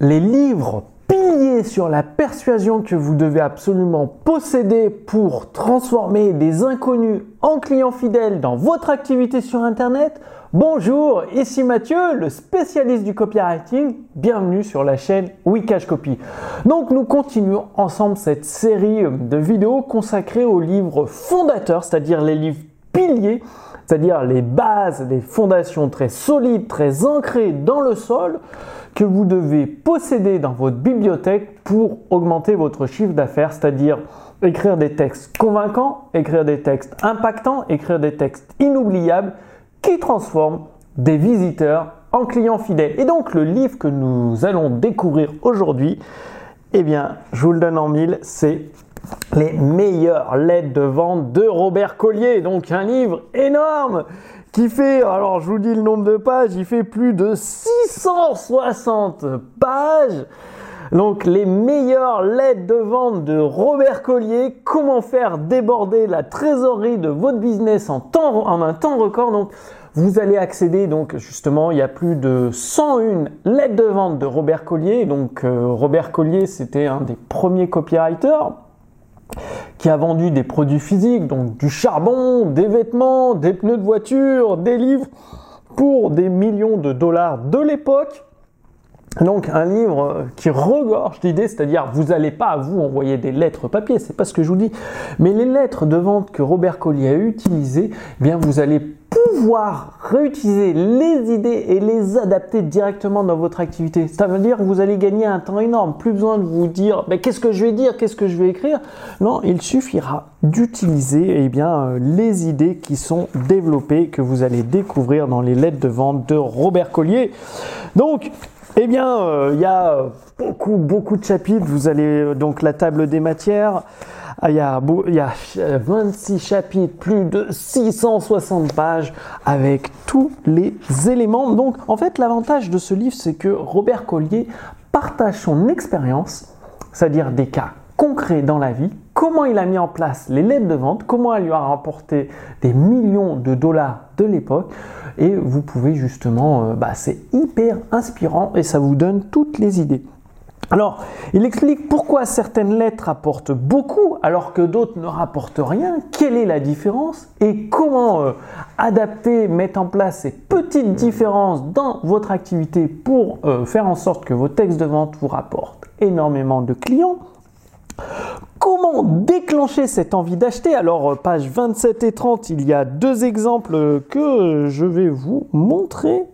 les livres piliers sur la persuasion que vous devez absolument posséder pour transformer des inconnus en clients fidèles dans votre activité sur Internet. Bonjour, ici Mathieu, le spécialiste du copywriting. Bienvenue sur la chaîne Wikash Copy. Donc nous continuons ensemble cette série de vidéos consacrées aux livres fondateurs, c'est-à-dire les livres piliers c'est-à-dire les bases, les fondations très solides, très ancrées dans le sol, que vous devez posséder dans votre bibliothèque pour augmenter votre chiffre d'affaires, c'est-à-dire écrire des textes convaincants, écrire des textes impactants, écrire des textes inoubliables qui transforment des visiteurs en clients fidèles. Et donc le livre que nous allons découvrir aujourd'hui, eh bien, je vous le donne en mille, c'est les meilleures lettres de vente de Robert Collier. Donc un livre énorme qui fait, alors je vous dis le nombre de pages, il fait plus de 660 pages. Donc les meilleures lettres de vente de Robert Collier, comment faire déborder la trésorerie de votre business en, un temps record? Donc vous allez accéder donc justement, il y a plus de 101 lettres de vente de Robert Collier. Donc euh, Robert Collier, c'était un des premiers copywriters qui a vendu des produits physiques, donc du charbon, des vêtements, des pneus de voiture, des livres, pour des millions de dollars de l'époque. Donc un livre qui regorge d'idées, c'est-à-dire vous n'allez pas à vous envoyer des lettres papier, c'est pas ce que je vous dis, mais les lettres de vente que Robert Collier a utilisées, eh bien vous allez pouvoir réutiliser les idées et les adapter directement dans votre activité. Ça veut dire que vous allez gagner un temps énorme. Plus besoin de vous dire mais qu'est-ce que je vais dire, qu'est-ce que je vais écrire? Non, il suffira d'utiliser eh bien euh, les idées qui sont développées que vous allez découvrir dans les lettres de vente de Robert Collier. Donc eh bien, euh, il y a beaucoup, beaucoup de chapitres. Vous allez euh, donc la table des matières. Ah, il y, a, il y a 26 chapitres, plus de 660 pages avec tous les éléments. Donc, en fait, l'avantage de ce livre, c'est que Robert Collier partage son expérience, c'est-à-dire des cas concrets dans la vie, comment il a mis en place les lettres de vente, comment elle lui a rapporté des millions de dollars de l'époque. Et vous pouvez justement, euh, bah, c'est hyper inspirant et ça vous donne toutes les idées. Alors, il explique pourquoi certaines lettres rapportent beaucoup alors que d'autres ne rapportent rien, quelle est la différence et comment euh, adapter, mettre en place ces petites différences dans votre activité pour euh, faire en sorte que vos textes de vente vous rapportent énormément de clients? Comment déclencher cette envie d'acheter? Alors, euh, page 27 et 30, il y a deux exemples que je vais vous montrer.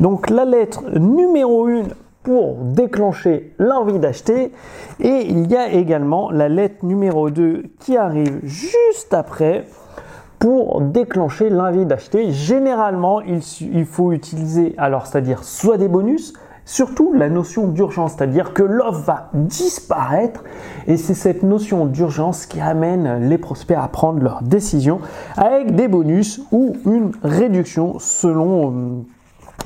Donc, la lettre numéro 1 pour déclencher l'envie d'acheter. Et il y a également la lettre numéro 2 qui arrive juste après pour déclencher l'envie d'acheter. Généralement, il, faut utiliser, alors c'est-à-dire soit des bonus, surtout la notion d'urgence, c'est-à-dire que l'offre va disparaître et c'est cette notion d'urgence qui amène les prospects à prendre leurs décisions avec des bonus ou une réduction selon euh,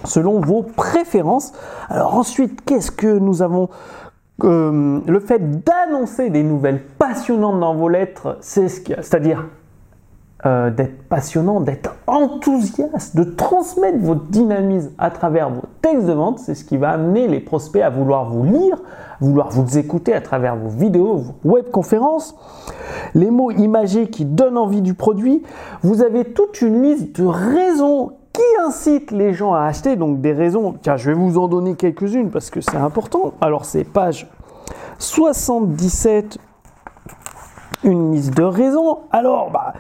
selon vos préférences. Alors ensuite, qu'est-ce que nous avons euh, Le fait d'annoncer des nouvelles passionnantes dans vos lettres, c'est ce c'est-à-dire euh, d'être passionnant, d'être enthousiaste, de transmettre votre dynamisme à travers vos textes de vente, c'est ce qui va amener les prospects à vouloir vous lire, vouloir vous écouter à travers vos vidéos, vos webconférences. Les mots imagés qui donnent envie du produit, vous avez toute une liste de raisons qui incite les gens à acheter, donc des raisons, tiens, je vais vous en donner quelques-unes parce que c'est important. Alors c'est page 77, une liste de raisons. Alors, bah,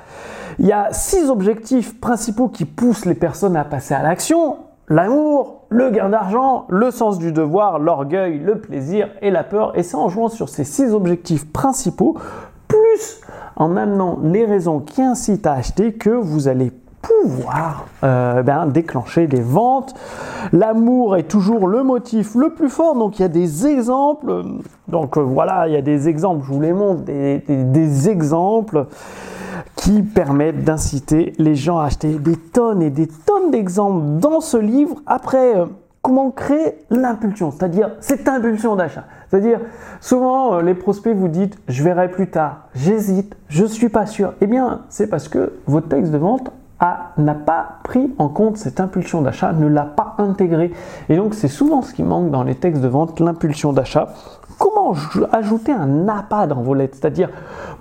il y a six objectifs principaux qui poussent les personnes à passer à l'action. L'amour, le gain d'argent, le sens du devoir, l'orgueil, le plaisir et la peur. Et c'est en jouant sur ces six objectifs principaux, plus en amenant les raisons qui incitent à acheter, que vous allez pouvoir euh, ben, déclencher des ventes. L'amour est toujours le motif le plus fort, donc il y a des exemples. Donc euh, voilà, il y a des exemples, je vous les montre, des, exemples qui permettent d'inciter les gens à acheter des tonnes et des tonnes d'exemples dans ce livre. Après, euh, comment créer l'impulsion, c'est-à-dire cette impulsion d'achat. C'est-à-dire, souvent, les prospects vous dites, je verrai plus tard, j'hésite, je suis pas sûr. Eh bien, c'est parce que votre texte de vente n'a pas pris en compte cette impulsion d'achat, ne l'a pas intégrée. Et donc c'est souvent ce qui manque dans les textes de vente, l'impulsion d'achat. Comment ajouter un appât dans vos lettres? C'est-à-dire,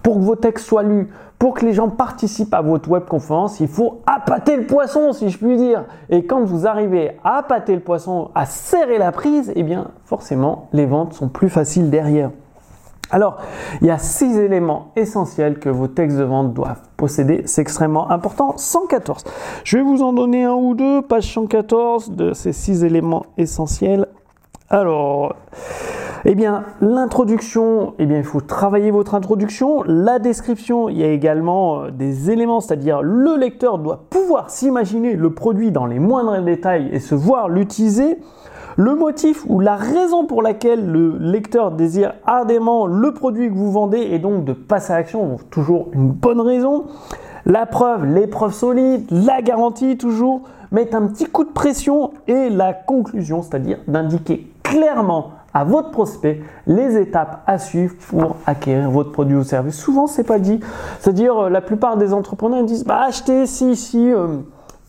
pour que vos textes soient lus, pour que les gens participent à votre webconférence, il faut appâter le poisson, si je puis dire. Et quand vous arrivez à appâter le poisson, à serrer la prise, eh bien, forcément, les ventes sont plus faciles derrière. Alors, il y a six éléments essentiels que vos textes de vente doivent posséder. C'est extrêmement important. 114. Je vais vous en donner un ou deux, page 114 de ces six éléments essentiels. Alors, eh bien, l'introduction, eh bien, il faut travailler votre introduction. La description, il y a également euh, des éléments, c'est-à-dire le lecteur doit pouvoir s'imaginer le produit dans les moindres détails et se voir l'utiliser. Le motif ou la raison pour laquelle le lecteur désire ardemment le produit que vous vendez et donc de passer à l'action, toujours une bonne raison. La preuve, l'épreuve solide, la garantie toujours, mettre un petit coup de pression et la conclusion, c'est-à-dire d'indiquer clairement à votre prospect les étapes à suivre pour acquérir votre produit ou service. Souvent, c'est pas dit. C'est-à-dire, euh, la plupart des entrepreneurs disent bah, achetez si, si. Euh,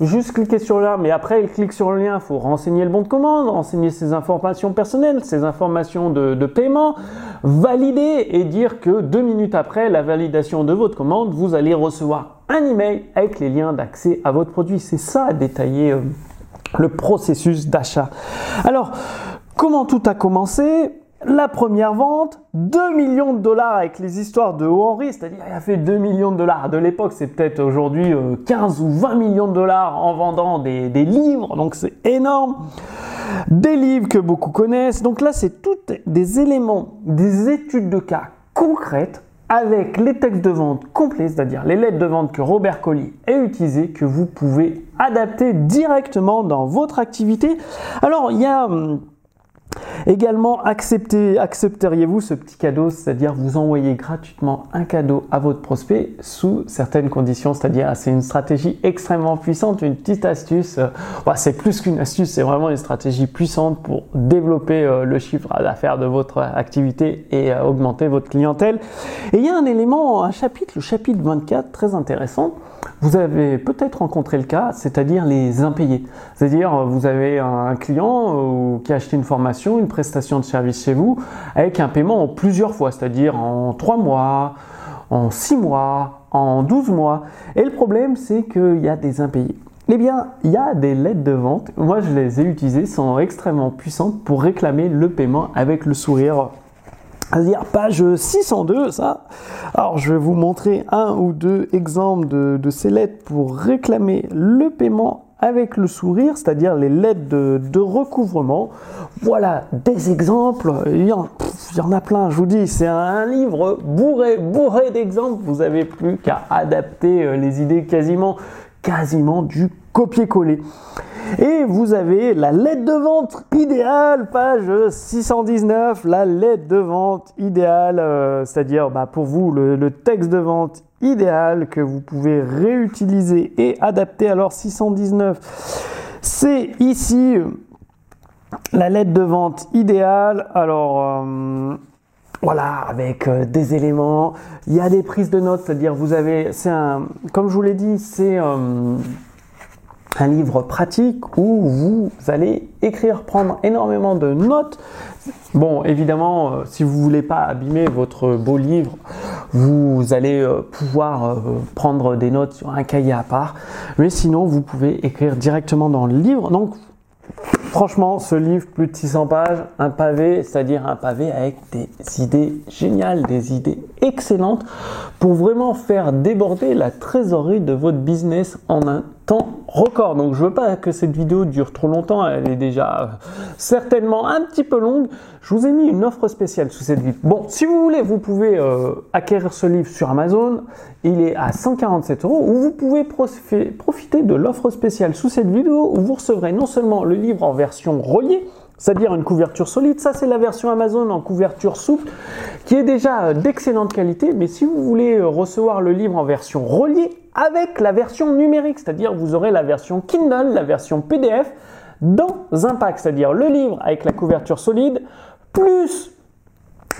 juste cliquer sur lien, mais après il clique sur le lien, il faut renseigner le bon de commande, renseigner ses informations personnelles, ses informations de, de, paiement, valider et dire que deux minutes après la validation de votre commande, vous allez recevoir un email avec les liens d'accès à votre produit. C'est ça détailler euh, le processus d'achat. Alors, Comment tout a commencé? La première vente, 2 millions de dollars avec les histoires de Henry, c'est-à-dire il a fait 2 millions de dollars. De l'époque, c'est peut-être aujourd'hui 15 euh, ou 20 millions de dollars en vendant des, livres, donc c'est énorme. Des livres que beaucoup connaissent. Donc là, c'est tous des éléments, des études de cas concrètes avec les textes de vente complets, c'est-à-dire les lettres de vente que Robert Colli a utilisées, que vous pouvez adapter directement dans votre activité. Alors, il y a hum, Également, accepteriez-vous ce petit cadeau, c'est-à-dire vous envoyer gratuitement un cadeau à votre prospect sous certaines conditions, c'est-à-dire c'est une stratégie extrêmement puissante, une petite astuce, euh, c'est plus qu'une astuce, c'est vraiment une stratégie puissante pour développer euh, le chiffre d'affaires de votre activité et euh, augmenter votre clientèle. Et il y a un élément, un chapitre, le chapitre 24, très intéressant. Vous avez peut-être rencontré le cas, c'est-à-dire les impayés. C'est-à-dire vous avez un client qui a acheté une formation, une prestation de service chez vous avec un paiement en plusieurs fois, c'est-à-dire en 3 mois, en 6 mois, en 12 mois. Et le problème, c'est qu'il y a des impayés. Eh bien, il y a des lettres de vente, moi je les ai utilisées, sont extrêmement puissantes pour réclamer le paiement avec le sourire c'est-à-dire page 602, ça. Alors, je vais vous montrer un ou deux exemples de, de ces lettres pour réclamer le paiement avec le sourire, c'est-à-dire les lettres de, recouvrement. Voilà des exemples. Il y, en, a plein, je vous dis. C'est un livre bourré, bourré d'exemples. Vous n'avez plus qu'à adapter euh, les idées quasiment, quasiment du copier-coller. Et vous avez la lettre de vente idéale, page 619, la lettre de vente idéale, euh, c'est-à-dire bah, pour vous le, texte de vente idéal que vous pouvez réutiliser et adapter. Alors 619, c'est ici euh, la lettre de vente idéale. Alors euh, voilà, avec des éléments. Il y a des prises de notes, c'est-à-dire vous avez, c'est un, comme je vous l'ai dit, c'est un livre pratique où vous allez écrire, prendre énormément de notes. Bon, évidemment, euh, si vous voulez pas abîmer votre beau livre, vous allez euh, pouvoir euh, prendre des notes sur un cahier à part. Mais sinon, vous pouvez écrire directement dans le livre. Donc, Franchement, ce livre, plus de 600 pages, un pavé, c'est-à-dire un pavé avec des idées géniales, des idées excellentes pour vraiment faire déborder la trésorerie de votre business en un temps record. Donc je veux pas que cette vidéo dure trop longtemps, elle est déjà euh, certainement un petit peu longue. Je vous ai mis une offre spéciale sous cette vidéo. Bon, si vous voulez, vous pouvez euh, acquérir ce livre sur Amazon. Il est à 147 euros ou vous pouvez profiter de l'offre spéciale sous cette vidéo où vous recevrez non seulement le livre en version reliée, c'est-à-dire une couverture solide. Ça, c'est la version Amazon en couverture souple, qui est déjà euh, d'excellente qualité. Mais si vous voulez recevoir le livre en version reliée, avec la version numérique, c'est-à-dire vous aurez la version Kindle, la version PDF dans un pack, c'est-à-dire le livre avec la couverture solide, plus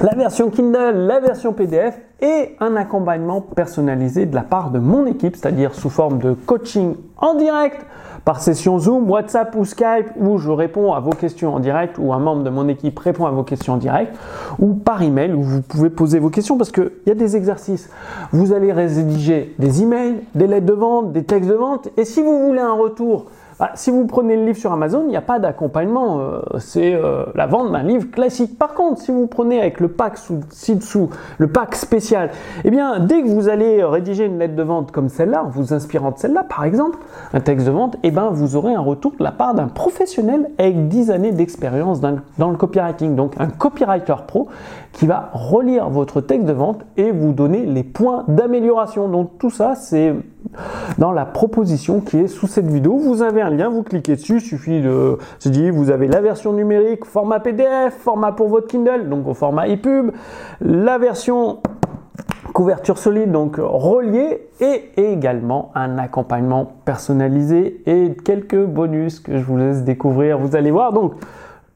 la version Kindle, la version PDF et un accompagnement personnalisé de la part de mon équipe, c'est-à-dire sous forme de coaching en direct par session Zoom, WhatsApp ou Skype où je réponds à vos questions en direct ou un membre de mon équipe répond à vos questions en direct ou par email où vous pouvez poser vos questions parce qu'il y a des exercices. Vous allez rédiger des emails, des lettres de vente, des textes de vente et si vous voulez un retour bah, si vous prenez le livre sur Amazon, il n'y a pas d'accompagnement. Euh, c'est euh, la vente d'un livre classique. Par contre, si vous prenez avec le pack ci-dessous, le pack spécial, eh bien, dès que vous allez rédiger une lettre de vente comme celle-là, en vous inspirant de celle-là, par exemple, un texte de vente, eh ben, vous aurez un retour de la part d'un professionnel avec 10 années d'expérience dans le copywriting. Donc, un copywriter pro qui va relire votre texte de vente et vous donner les points d'amélioration. Donc, tout ça, c'est dans la proposition qui est sous cette vidéo. Vous avez un lien, vous cliquez dessus, suffit de se dire, vous avez la version numérique, format PDF, format pour votre Kindle, donc au format ePub, la version couverture solide, donc reliée, et également un accompagnement personnalisé et quelques bonus que je vous laisse découvrir. Vous allez voir. Donc,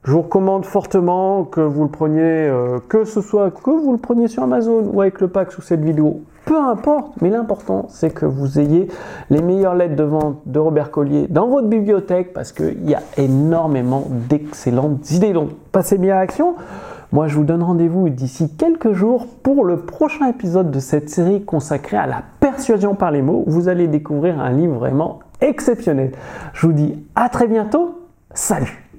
je vous recommande fortement que vous le preniez, euh, que ce soit que vous le preniez sur Amazon ou avec le pack sous cette vidéo, peu importe, mais l'important c'est que vous ayez les meilleures lettres de vente de Robert Collier dans votre bibliothèque parce qu'il y a énormément d'excellentes idées. Donc passez bien à l'action. Moi je vous donne rendez-vous d'ici quelques jours pour le prochain épisode de cette série consacrée à la persuasion par les mots. Vous allez découvrir un livre vraiment exceptionnel. Je vous dis à très bientôt. Salut